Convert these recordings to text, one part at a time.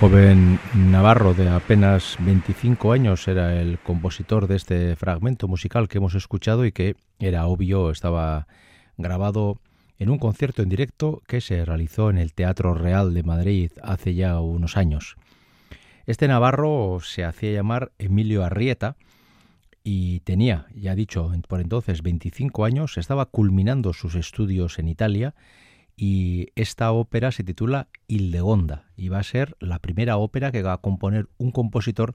Joven navarro de apenas 25 años era el compositor de este fragmento musical que hemos escuchado y que era obvio estaba grabado en un concierto en directo que se realizó en el Teatro Real de Madrid hace ya unos años. Este navarro se hacía llamar Emilio Arrieta y tenía, ya dicho, por entonces 25 años, estaba culminando sus estudios en Italia y esta ópera se titula Hildegonda y va a ser la primera ópera que va a componer un compositor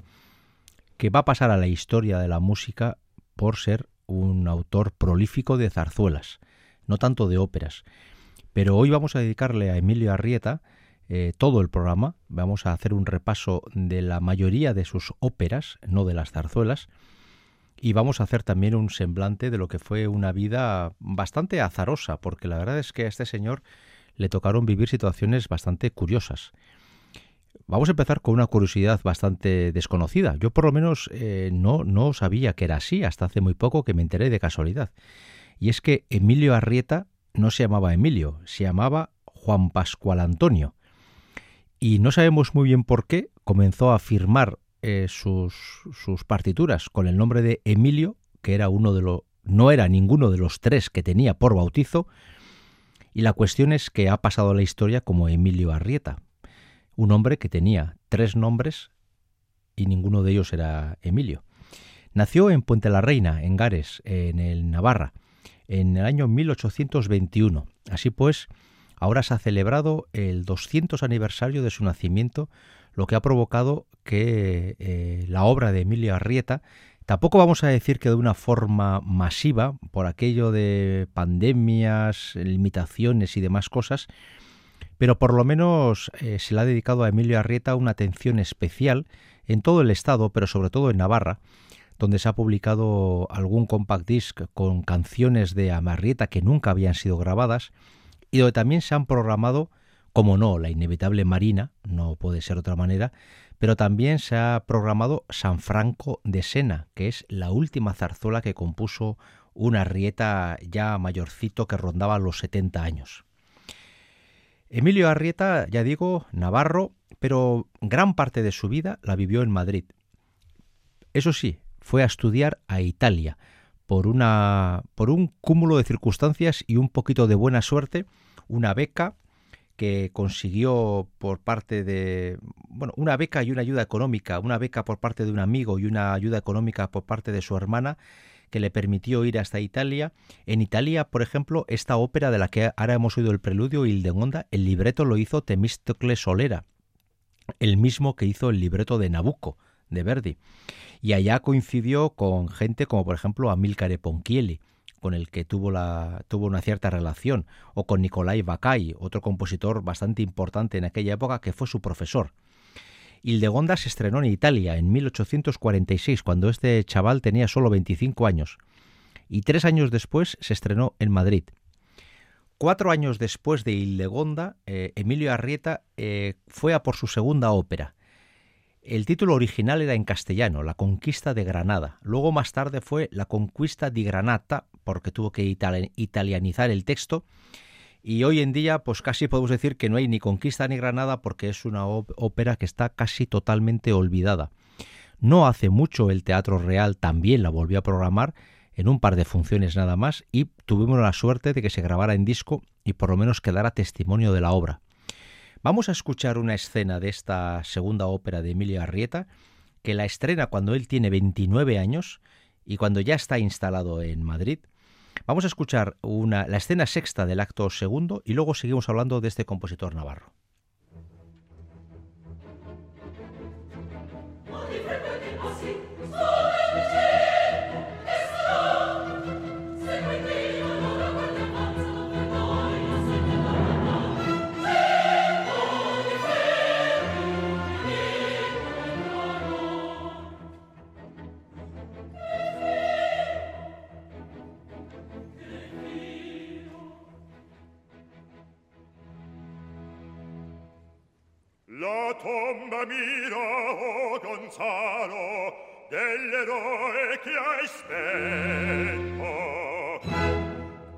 que va a pasar a la historia de la música por ser un autor prolífico de zarzuelas, no tanto de óperas. Pero hoy vamos a dedicarle a Emilio Arrieta eh, todo el programa, vamos a hacer un repaso de la mayoría de sus óperas, no de las zarzuelas, y vamos a hacer también un semblante de lo que fue una vida bastante azarosa, porque la verdad es que a este señor le tocaron vivir situaciones bastante curiosas. Vamos a empezar con una curiosidad bastante desconocida. Yo por lo menos eh, no, no sabía que era así hasta hace muy poco que me enteré de casualidad. Y es que Emilio Arrieta no se llamaba Emilio, se llamaba Juan Pascual Antonio. Y no sabemos muy bien por qué comenzó a firmar eh, sus, sus partituras con el nombre de Emilio que era uno de los no era ninguno de los tres que tenía por bautizo, y la cuestión es que ha pasado la historia como Emilio Arrieta, un hombre que tenía tres nombres y ninguno de ellos era Emilio. Nació en Puente la Reina, en Gares, en el Navarra, en el año 1821. Así pues, ahora se ha celebrado el 200 aniversario de su nacimiento, lo que ha provocado que eh, la obra de Emilio Arrieta Tampoco vamos a decir que de una forma masiva, por aquello de pandemias, limitaciones y demás cosas, pero por lo menos eh, se le ha dedicado a Emilio Arrieta una atención especial en todo el estado, pero sobre todo en Navarra, donde se ha publicado algún compact disc con canciones de Amarrieta que nunca habían sido grabadas y donde también se han programado, como no, la inevitable Marina, no puede ser otra manera, pero también se ha programado San Franco de Sena, que es la última zarzuela que compuso una Arrieta ya mayorcito que rondaba los 70 años. Emilio Arrieta, ya digo, navarro, pero gran parte de su vida la vivió en Madrid. Eso sí, fue a estudiar a Italia por una por un cúmulo de circunstancias y un poquito de buena suerte, una beca que consiguió por parte de bueno, una beca y una ayuda económica, una beca por parte de un amigo y una ayuda económica por parte de su hermana que le permitió ir hasta Italia. En Italia, por ejemplo, esta ópera de la que ahora hemos oído el preludio, Hildegonda, el libreto lo hizo Temístocle Solera, el mismo que hizo el libreto de Nabucco, de Verdi. Y allá coincidió con gente como, por ejemplo, Amilcare Ponchielli, con el que tuvo, una cierta relación, o con Nicolai Bacai, otro compositor bastante importante en aquella época que fue su profesor. Hildegonda se estrenó en Italia en 1846, cuando este chaval tenía solo 25 años, y tres años después se estrenó en Madrid. Cuatro años después de Hildegonda, eh, Emilio Arrieta eh, fue a por su segunda ópera. El título original era en castellano, La conquista de Granada. Luego más tarde fue La conquista di Granata, porque tuvo que italianizar el texto, y hoy en día, pues casi podemos decir que no hay ni Conquista ni Granada porque es una ópera que está casi totalmente olvidada. No hace mucho el Teatro Real también la volvió a programar en un par de funciones nada más y tuvimos la suerte de que se grabara en disco y por lo menos quedara testimonio de la obra. Vamos a escuchar una escena de esta segunda ópera de Emilio Arrieta, que la estrena cuando él tiene 29 años y cuando ya está instalado en Madrid, Vamos a escuchar una, la escena sexta del acto segundo y luego seguimos hablando de este compositor navarro. tomba mira, oh Gonzalo, dell'eroe che hai spento.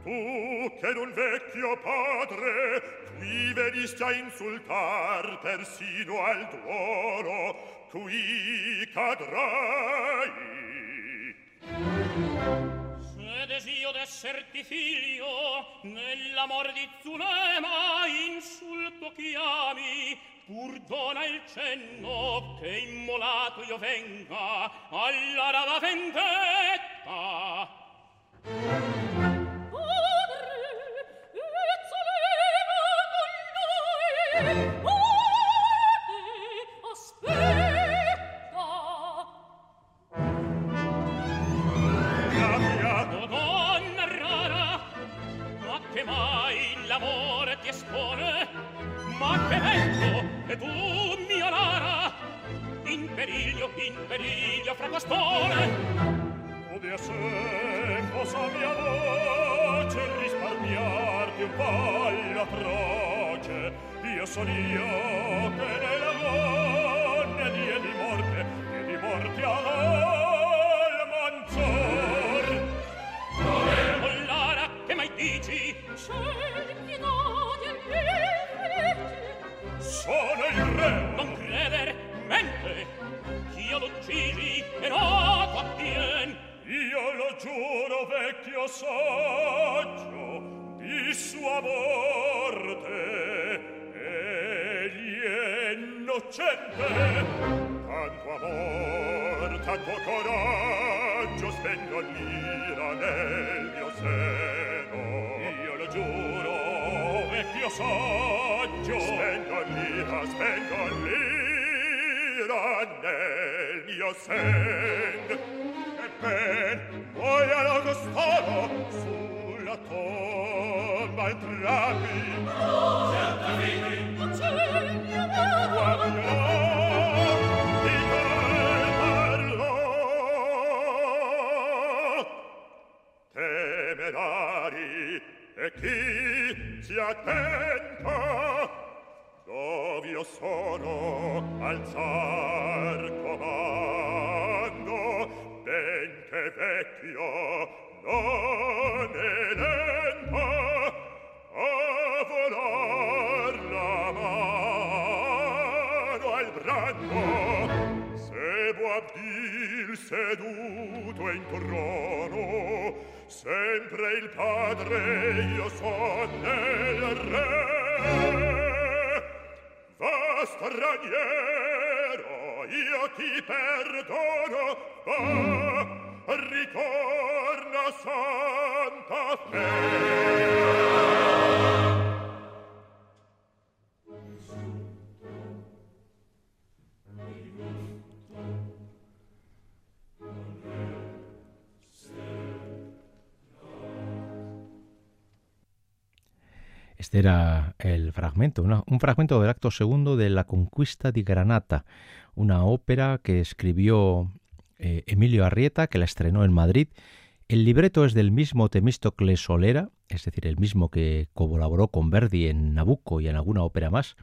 Tu che d'un vecchio padre qui veniste a insultar persino al duolo, qui cadrai. certi figlio, nell'amor di Zulema insulto chiami, pur dona il cenno che immolato io venga alla rava vendetta. sono il re non creder mente. Ch'io l'uccisi e no t'appien io lo giuro vecchio saggio di sua morte. Egli è innocente. Tanto amor tanto coraggio spendo l'ira nel mio seno. Io lo giuro vecchio saggio. Spengo l'ira spengo l'ira nel mio sen. E ben voia l'agostolo sulla tomba entravi certo vidi ucceglia guardia temerari e chi Senti attenta dove io sono alzar comando ben che vecchio non è lento a volar la mano al brando se vuol dir seduto in trono sempre il padre io son nel re. Va straniero io ti perdono. Va ritorna santa fe. Era el fragmento, un fragmento del acto segundo de La Conquista di Granata, una ópera que escribió eh, Emilio Arrieta, que la estrenó en Madrid. El libreto es del mismo Temístocles Solera, es decir, el mismo que colaboró con Verdi en Nabucco y en alguna ópera más.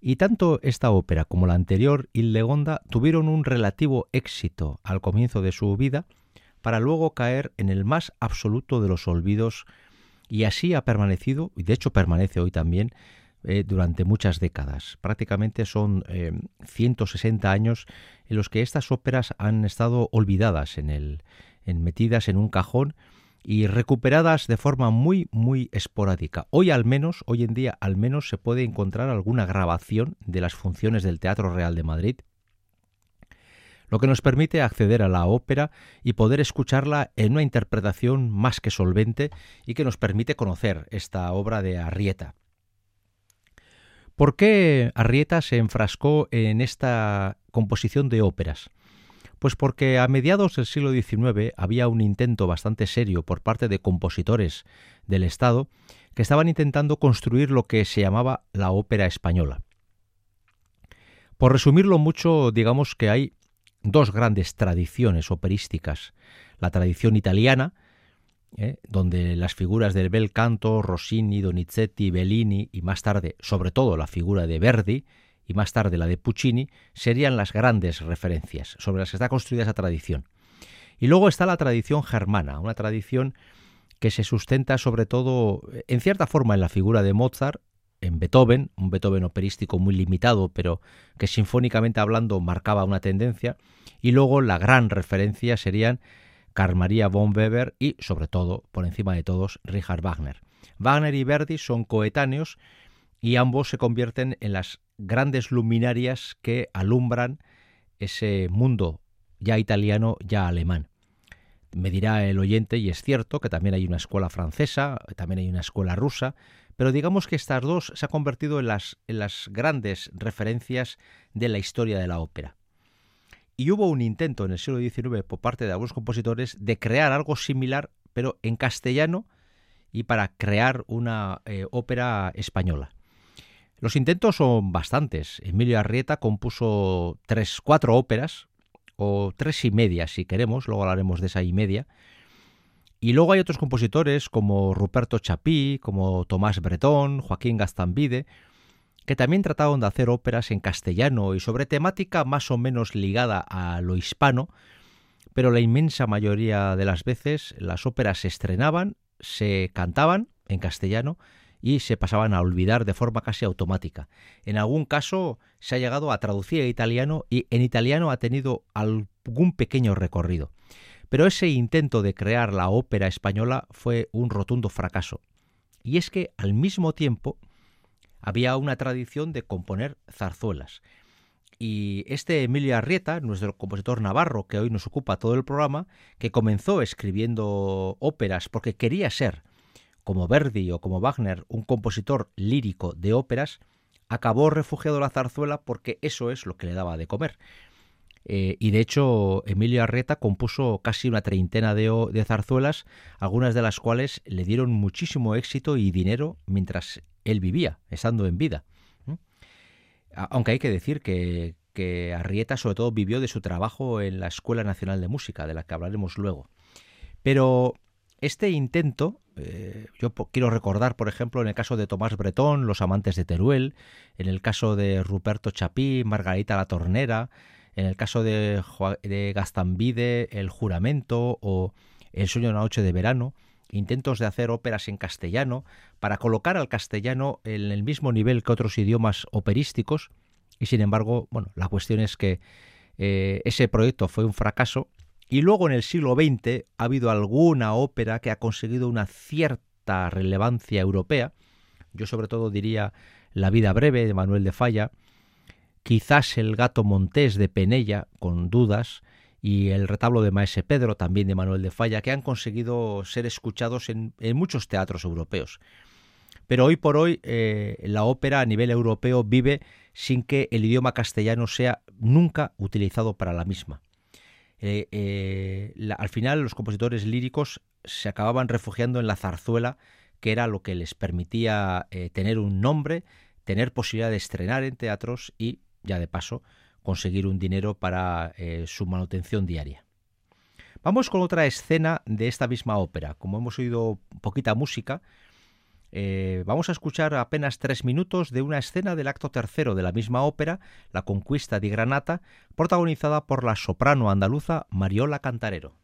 Y tanto esta ópera como la anterior, Hildegonda, tuvieron un relativo éxito al comienzo de su vida, para luego caer en el más absoluto de los olvidos y así ha permanecido, y de hecho permanece hoy también, eh, durante muchas décadas. Prácticamente son eh, 160 años en los que estas óperas han estado olvidadas, en el, en, metidas en un cajón y recuperadas de forma muy, muy esporádica. Hoy al menos, hoy en día al menos se puede encontrar alguna grabación de las funciones del Teatro Real de Madrid lo que nos permite acceder a la ópera y poder escucharla en una interpretación más que solvente y que nos permite conocer esta obra de Arrieta. ¿Por qué Arrieta se enfrascó en esta composición de óperas? Pues porque a mediados del siglo XIX había un intento bastante serio por parte de compositores del Estado que estaban intentando construir lo que se llamaba la ópera española. Por resumirlo mucho, digamos que hay dos grandes tradiciones operísticas. La tradición italiana, ¿eh? donde las figuras del bel canto, Rossini, Donizetti, Bellini y más tarde, sobre todo la figura de Verdi y más tarde la de Puccini, serían las grandes referencias sobre las que está construida esa tradición. Y luego está la tradición germana, una tradición que se sustenta sobre todo, en cierta forma, en la figura de Mozart en Beethoven, un Beethoven operístico muy limitado, pero que sinfónicamente hablando marcaba una tendencia, y luego la gran referencia serían Carl Maria von Weber y, sobre todo, por encima de todos, Richard Wagner. Wagner y Verdi son coetáneos y ambos se convierten en las grandes luminarias que alumbran ese mundo ya italiano, ya alemán. Me dirá el oyente, y es cierto, que también hay una escuela francesa, también hay una escuela rusa, pero digamos que estas dos se han convertido en las, grandes referencias de la historia de la ópera. Y hubo un intento en el siglo XIX por parte de algunos compositores de crear algo similar, pero en castellano y para crear una eh, ópera española. Los intentos son bastantes. Emilio Arrieta compuso tres, cuatro óperas, o tres y media si queremos, luego hablaremos de esa y media, y luego hay otros compositores como Ruperto Chapí, como Tomás Bretón, Joaquín Gastambide, que también trataron de hacer óperas en castellano y sobre temática más o menos ligada a lo hispano, pero la inmensa mayoría de las veces las óperas se estrenaban, se cantaban en castellano y se pasaban a olvidar de forma casi automática. En algún caso se ha llegado a traducir a italiano y en italiano ha tenido algún pequeño recorrido Pero ese intento de crear la ópera española fue un rotundo fracaso. Y es que al mismo tiempo había una tradición de componer zarzuelas. Y este Emilio Arrieta, nuestro compositor navarro que hoy nos ocupa todo el programa, que comenzó escribiendo óperas porque quería ser, como Verdi o como Wagner, un compositor lírico de óperas, acabó refugiado en la zarzuela porque eso es lo que le daba de comer. Eh, y de hecho, Emilio Arrieta compuso casi una treintena de, zarzuelas, algunas de las cuales le dieron muchísimo éxito y dinero mientras él vivía, estando en vida. Aunque hay que decir que, Arrieta sobre todo vivió de su trabajo en la Escuela Nacional de Música, de la que hablaremos luego. Pero este intento, eh, yo quiero recordar, por ejemplo, en el caso de Tomás Bretón, Los Amantes de Teruel, en el caso de Ruperto Chapí, Margarita la Tornera, en el caso de, de Gastambide, El Juramento o El Sueño de una Noche de Verano, intentos de hacer óperas en castellano para colocar al castellano en el mismo nivel que otros idiomas operísticos y sin embargo, bueno, la cuestión es que eh, ese proyecto fue un fracaso y luego en el siglo XX ha habido alguna ópera que ha conseguido una cierta relevancia europea. Yo sobre todo diría La vida breve de Manuel de Falla, quizás El gato montés de Penella, con dudas, y el retablo de Maese Pedro, también de Manuel de Falla, que han conseguido ser escuchados en, muchos teatros europeos. Pero hoy por hoy eh, la ópera a nivel europeo vive sin que el idioma castellano sea nunca utilizado para la misma. Eh, eh, al final los compositores líricos se acababan refugiando en la zarzuela, que era lo que les permitía tener un nombre, tener posibilidad de estrenar en teatros y, ya de paso, conseguir un dinero para eh, su manutención diaria. Vamos con otra escena de esta misma ópera. Como hemos oído poquita música, eh, vamos a escuchar apenas tres minutos de una escena del acto tercero de la misma ópera, La Conquista de Granata, protagonizada por la soprano andaluza Mariola Cantarero.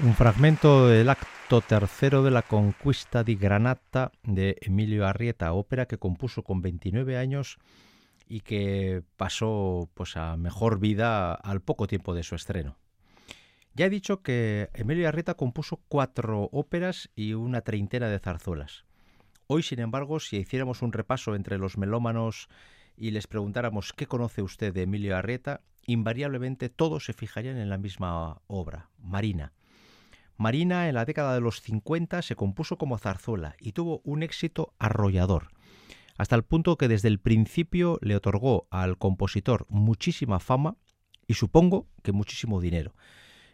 Un fragmento del acto tercero de la Conquista di Granata de Emilio Arrieta, ópera que compuso con 29 años y que pasó pues a mejor vida al poco tiempo de su estreno. Ya he dicho que Emilio Arrieta compuso cuatro óperas y una treintena de zarzuelas. Hoy, sin embargo, si hiciéramos un repaso entre los melómanos y les preguntáramos qué conoce usted de Emilio Arrieta, invariablemente todos se fijarían en la misma obra, Marina. Marina en la década de los 50 se compuso como zarzuela y tuvo un éxito arrollador, hasta el punto que desde el principio le otorgó al compositor muchísima fama y supongo que muchísimo dinero.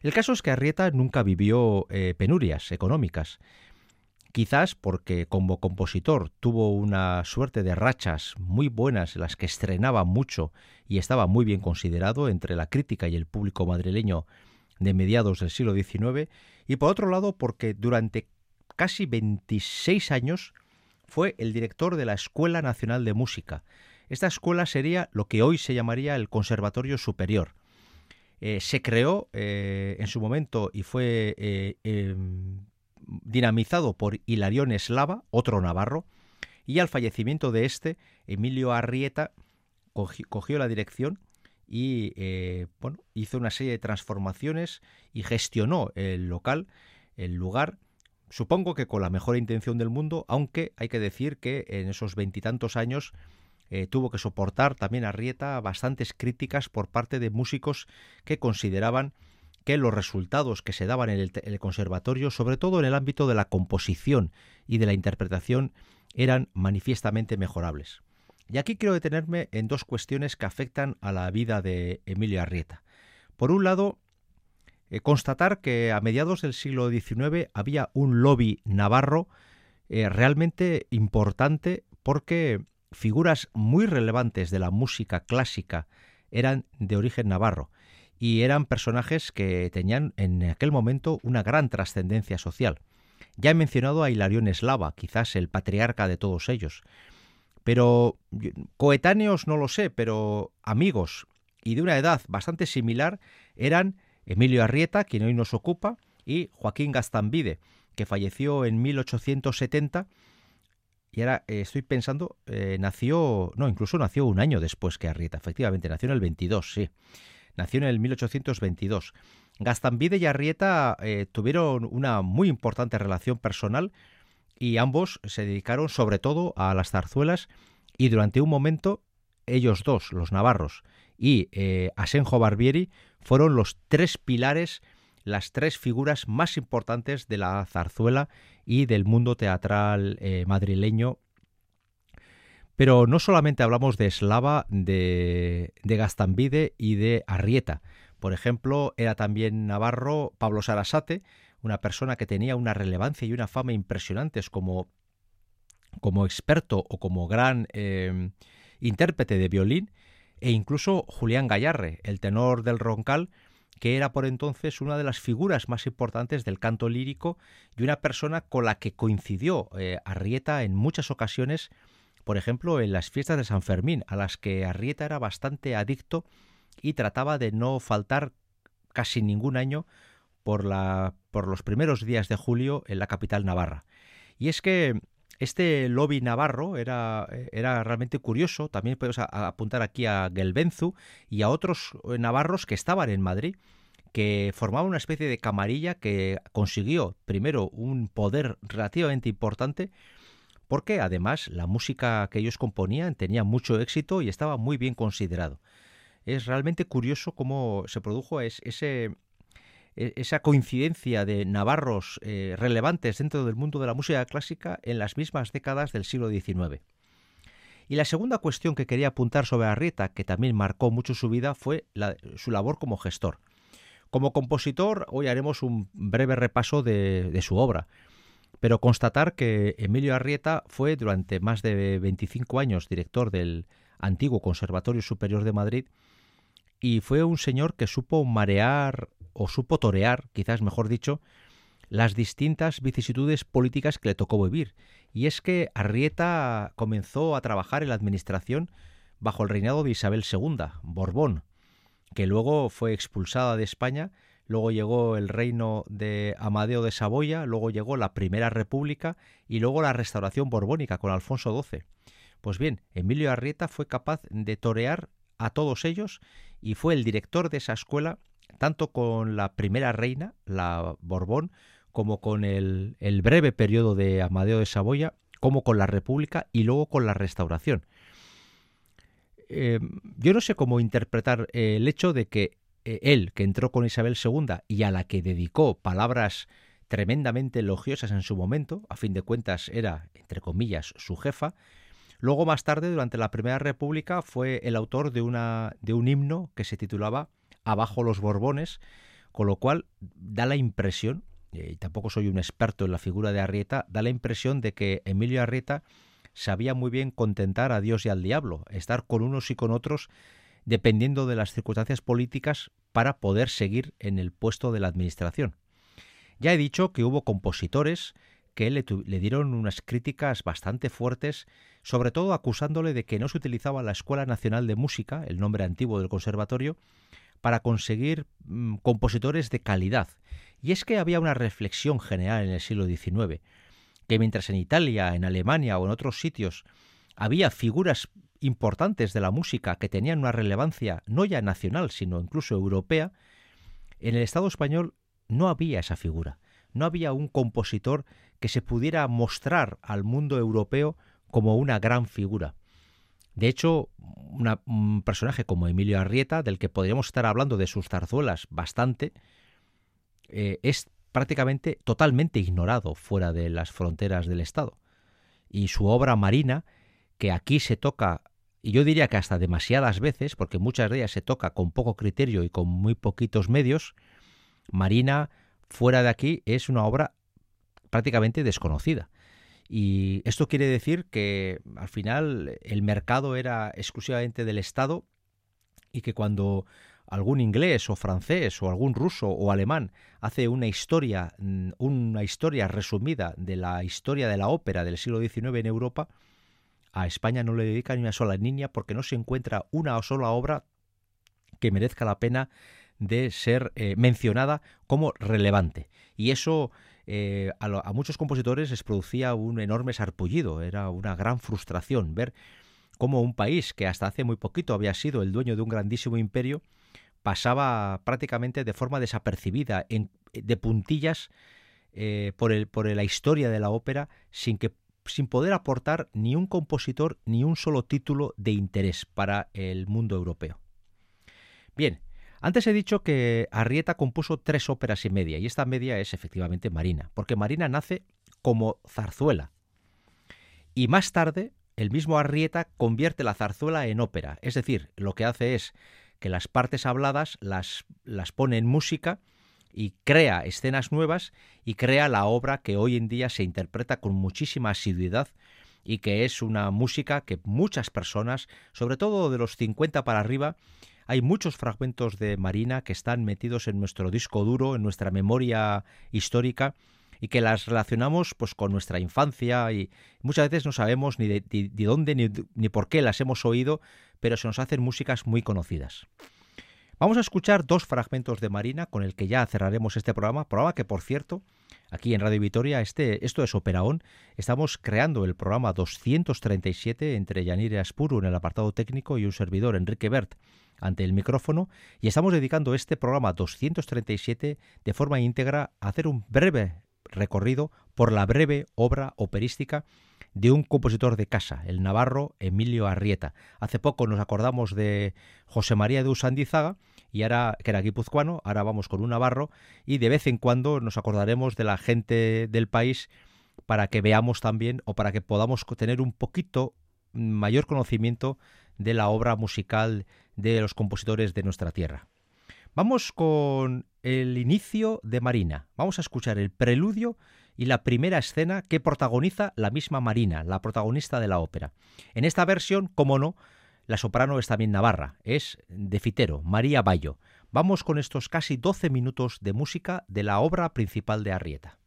El caso es que Arrieta nunca vivió eh, penurias económicas. Quizás porque como compositor tuvo una suerte de rachas muy buenas en las que estrenaba mucho y estaba muy bien considerado entre la crítica y el público madrileño de mediados del siglo XIX, y por otro lado porque durante casi 26 años fue el director de la Escuela Nacional de Música. Esta escuela sería lo que hoy se llamaría el Conservatorio Superior. Eh, se creó eh, en su momento y fue eh, em, dinamizado por Hilarión Eslava, otro navarro, y al fallecimiento de este, Emilio Arrieta cogió la dirección y eh, bueno, hizo una serie de transformaciones y gestionó el local, el lugar, supongo que con la mejor intención del mundo, aunque hay que decir que en esos veintitantos años eh, tuvo que soportar también a Rieta bastantes críticas por parte de músicos que consideraban que los resultados que se daban en el, conservatorio, sobre todo en el ámbito de la composición y de la interpretación, eran manifiestamente mejorables. Y aquí quiero detenerme en dos cuestiones que afectan a la vida de Emilio Arrieta. Por un lado, eh, constatar que a mediados del siglo XIX había un lobby navarro eh, realmente importante porque figuras muy relevantes de la música clásica eran de origen navarro y eran personajes que tenían en aquel momento una gran trascendencia social. Ya he mencionado a Hilarión Eslava, quizás el patriarca de todos ellos, pero coetáneos no lo sé, pero amigos y de una edad bastante similar eran Emilio Arrieta, quien hoy nos ocupa, y Joaquín Gastambide, que falleció en 1870 y ahora eh, estoy pensando, eh, nació, no, incluso nació un año después que Arrieta, efectivamente, nació en el 22, sí, nació en el 1822. Gastambide y Arrieta eh, tuvieron una muy importante relación personal y ambos se dedicaron sobre todo a las zarzuelas y durante un momento ellos dos, los navarros y eh, Asenjo Barbieri, fueron los tres pilares, las tres figuras más importantes de la zarzuela y del mundo teatral eh, madrileño. Pero no solamente hablamos de Eslava, de, de Gastambide y de Arrieta. Por ejemplo, era también navarro Pablo Sarasate, una persona que tenía una relevancia y una fama impresionantes como, como experto o como gran eh, intérprete de violín, e incluso Julián Gallarre, el tenor del Roncal, que era por entonces una de las figuras más importantes del canto lírico y una persona con la que coincidió eh, Arrieta en muchas ocasiones, por ejemplo, en las fiestas de San Fermín, a las que Arrieta era bastante adicto y trataba de no faltar casi ningún año por, la, por los primeros días de julio en la capital navarra. Y es que este lobby navarro era, era realmente curioso. También podemos apuntar aquí a Gelbenzu y a otros navarros que estaban en Madrid, que formaban una especie de camarilla que consiguió primero un poder relativamente importante, porque además la música que ellos componían tenía mucho éxito y estaba muy bien considerado. Es realmente curioso cómo se produjo ese, esa coincidencia de navarros eh, relevantes dentro del mundo de la música clásica en las mismas décadas del siglo XIX. Y la segunda cuestión que quería apuntar sobre Arrieta, que también marcó mucho su vida, fue su labor como gestor. Como compositor, hoy haremos un breve repaso de, de, su obra, pero constatar que Emilio Arrieta fue durante más de 25 años director del antiguo Conservatorio Superior de Madrid y fue un señor que supo marear o supo torear, quizás mejor dicho, las distintas vicisitudes políticas que le tocó vivir. Y es que Arrieta comenzó a trabajar en la administración bajo el reinado de Isabel II, Borbón, que luego fue expulsada de España, luego llegó el reino de Amadeo de Saboya, luego llegó la Primera República y luego la restauración borbónica con Alfonso XII. Pues bien, Emilio Arrieta fue capaz de torear a todos ellos y fue el director de esa escuela tanto con la primera reina, la Borbón, como con el, breve periodo de Amadeo de Saboya, como con la República y luego con la Restauración. Eh, yo no sé cómo interpretar el hecho de que eh, él, que entró con Isabel II y a la que dedicó palabras tremendamente elogiosas en su momento, a fin de cuentas era, entre comillas, su jefa, luego más tarde, durante la Primera República, fue el autor de, de un himno que se titulaba Abajo los Borbones, con lo cual da la impresión, y tampoco soy un experto en la figura de Arrieta, da la impresión de que Emilio Arrieta sabía muy bien contentar a Dios y al diablo, estar con unos y con otros dependiendo de las circunstancias políticas para poder seguir en el puesto de la administración. Ya he dicho que hubo compositores que le, dieron unas críticas bastante fuertes, sobre todo acusándole de que no se utilizaba la Escuela Nacional de Música, el nombre antiguo del conservatorio, para conseguir mm, compositores de calidad. Y es que había una reflexión general en el siglo XIX, que mientras en Italia, en Alemania o en otros sitios había figuras importantes de la música que tenían una relevancia no ya nacional, sino incluso europea, en el Estado español no había esa figura. No había un compositor que se pudiera mostrar al mundo europeo como una gran figura. De hecho, un personaje como Emilio Arrieta, del que podríamos estar hablando de sus zarzuelas bastante, eh, es prácticamente totalmente ignorado fuera de las fronteras del Estado. Y su obra marina, que aquí se toca, y yo diría que hasta demasiadas veces, porque muchas de ellas se toca con poco criterio y con muy poquitos medios, Marina, fuera de aquí, es una obra prácticamente desconocida. Y esto quiere decir que al final el mercado era exclusivamente del Estado y que cuando algún inglés o francés o algún ruso o alemán hace una historia, mm, una historia resumida de la historia de la ópera del siglo XIX en Europa, a España no le dedica ni una sola niña porque no se encuentra una sola obra que merezca la pena de ser eh, mencionada como relevante. Y eso eh, a, muchos compositores les producía un enorme sarpullido, era una gran frustración ver cómo un país que hasta hace muy poquito había sido el dueño de un grandísimo imperio, pasaba prácticamente de forma desapercibida, en, de puntillas, eh, por, la historia de la ópera, sin, sin poder aportar ni un compositor ni un solo título de interés para el mundo europeo. Bien, antes he dicho que Arrieta compuso tres óperas y media, y esta media es efectivamente Marina, porque Marina nace como zarzuela. Y más tarde, el mismo Arrieta convierte la zarzuela en ópera, es decir, lo que hace es que las partes habladas las, las pone en música y crea escenas nuevas y crea la obra que hoy en día se interpreta con muchísima asiduidad y que es una música que muchas personas, sobre todo de los 50 para arriba, hay muchos fragmentos de Marina que están metidos en nuestro disco duro, en nuestra memoria histórica y que las relacionamos pues con nuestra infancia y muchas veces no sabemos ni de, dónde ni, ni por qué las hemos oído, pero se nos hacen músicas muy conocidas. Vamos a escuchar dos fragmentos de Marina con el que ya cerraremos este programa, programa que por cierto, aquí en Radio Vitoria, este, esto es Operaón, estamos creando el programa 237 entre Yanire Aspuru en el apartado técnico y un servidor, Enrique Bert, ante el micrófono, y estamos dedicando este programa 237 de forma íntegra a hacer un breve recorrido por la breve obra operística de un compositor de casa, el navarro Emilio Arrieta. Hace poco nos acordamos de José María de Usandizaga, y ahora que era guipuzcoano, ahora vamos con un navarro y de vez en cuando nos acordaremos de la gente del país para que veamos también o para que podamos tener un poquito mayor conocimiento de la obra musical de los compositores de nuestra tierra. Vamos con el inicio de Marina. Vamos a escuchar el preludio y la primera escena que protagoniza la misma Marina, la protagonista de la ópera. En esta versión, como no, la soprano es también navarra, es de Fitero, María Bayo. Vamos con estos casi 12 minutos de música de la obra principal de Arrieta.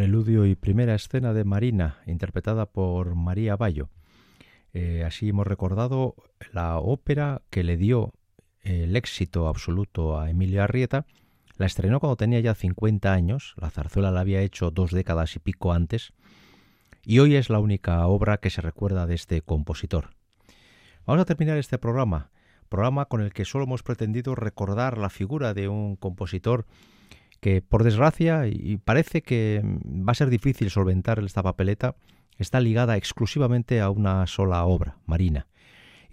Preludio y primera escena de Marina, interpretada por María Bayo. Eh, así hemos recordado la ópera que le dio el éxito absoluto a Emilio Arrieta. La estrenó cuando tenía ya 50 años, la zarzuela la había hecho dos décadas y pico antes, y hoy es la única obra que se recuerda de este compositor. Vamos a terminar este programa, programa con el que solo hemos pretendido recordar la figura de un compositor que por desgracia, y parece que va a ser difícil solventar esta papeleta, está ligada exclusivamente a una sola obra, Marina.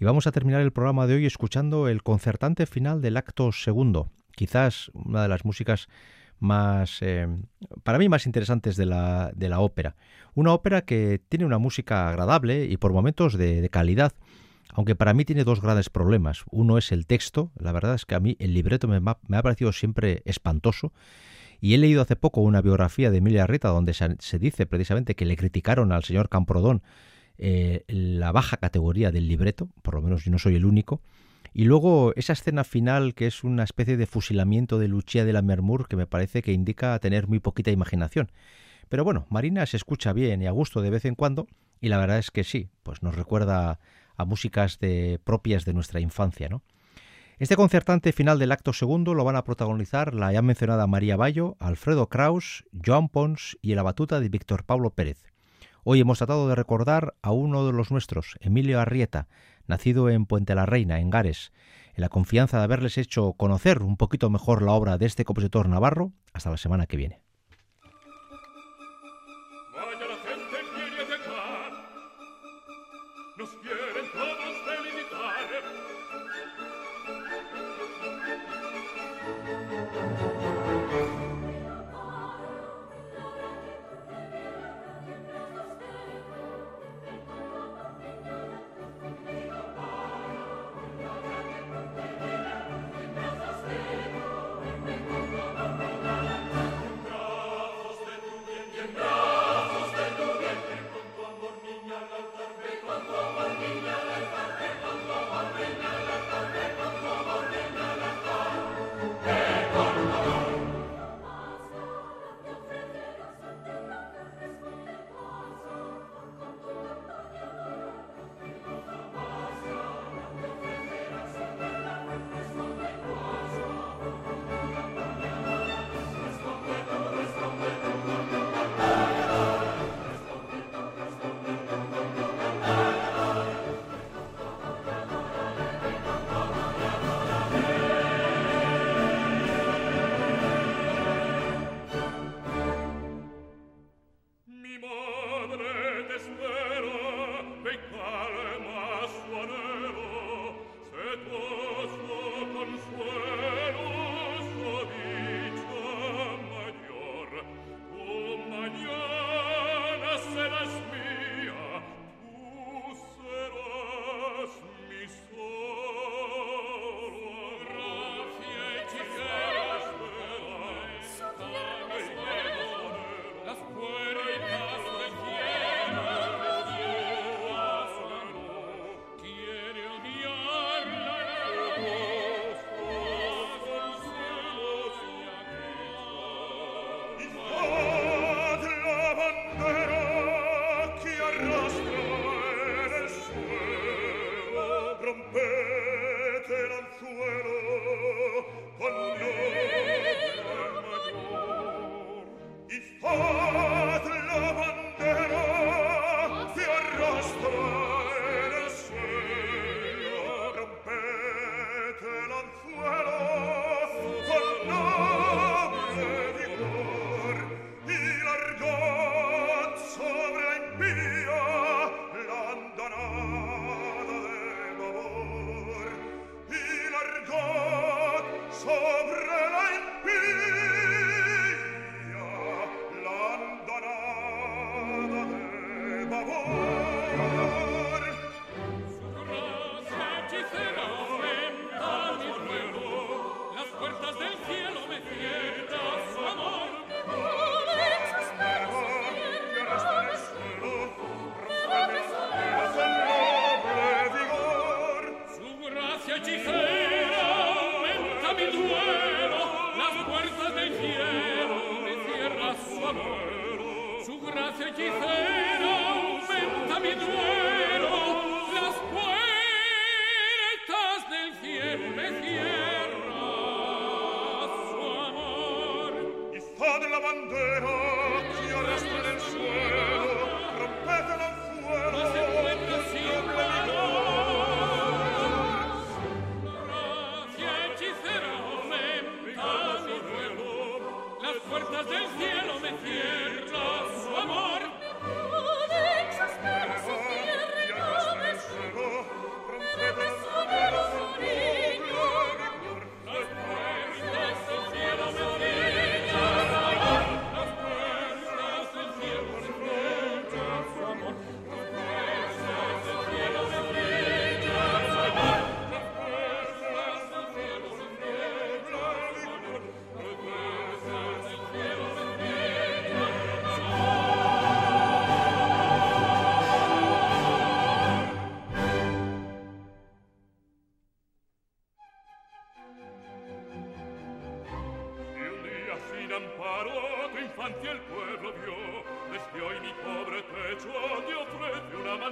Y vamos a terminar el programa de hoy escuchando el concertante final del acto segundo, quizás una de las músicas más, eh, para mí, más interesantes de la, de la ópera. Una ópera que tiene una música agradable y por momentos de calidad, aunque para mí tiene dos grandes problemas. Uno es el texto, la verdad es que a mí el libreto me, ha parecido siempre espantoso. Y he leído hace poco una biografía de Emilia Rita donde se, dice precisamente que le criticaron al señor Camprodón eh, la baja categoría del libreto, por lo menos yo no soy el único. Y luego esa escena final que es una especie de fusilamiento de Lucia de la Mermur que me parece que indica tener muy poquita imaginación. Pero bueno, Marina se escucha bien y a gusto de vez en cuando y la verdad es que sí, pues nos recuerda a músicas de, propias de nuestra infancia. ¿no? Este concertante final del acto segundo lo van a protagonizar la ya mencionada María Bayo, Alfredo Kraus, Joan Pons y la batuta de Víctor Pablo Pérez. Hoy hemos tratado de recordar a uno de los nuestros, Emilio Arrieta, nacido en Puente la Reina, en Gares, en la confianza de haberles hecho conocer un poquito mejor la obra de este compositor navarro. Hasta la semana que viene.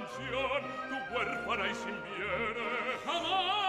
canción tu huérfana y sin bienes jamás.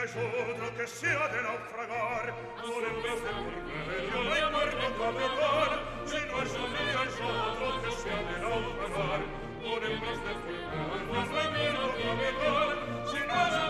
piaciuto che sia de naufragar. Volem beste convenio lei morto Si no es so mi piaciuto che sia de naufragar. Volem beste convenio lei morto capricorn se non so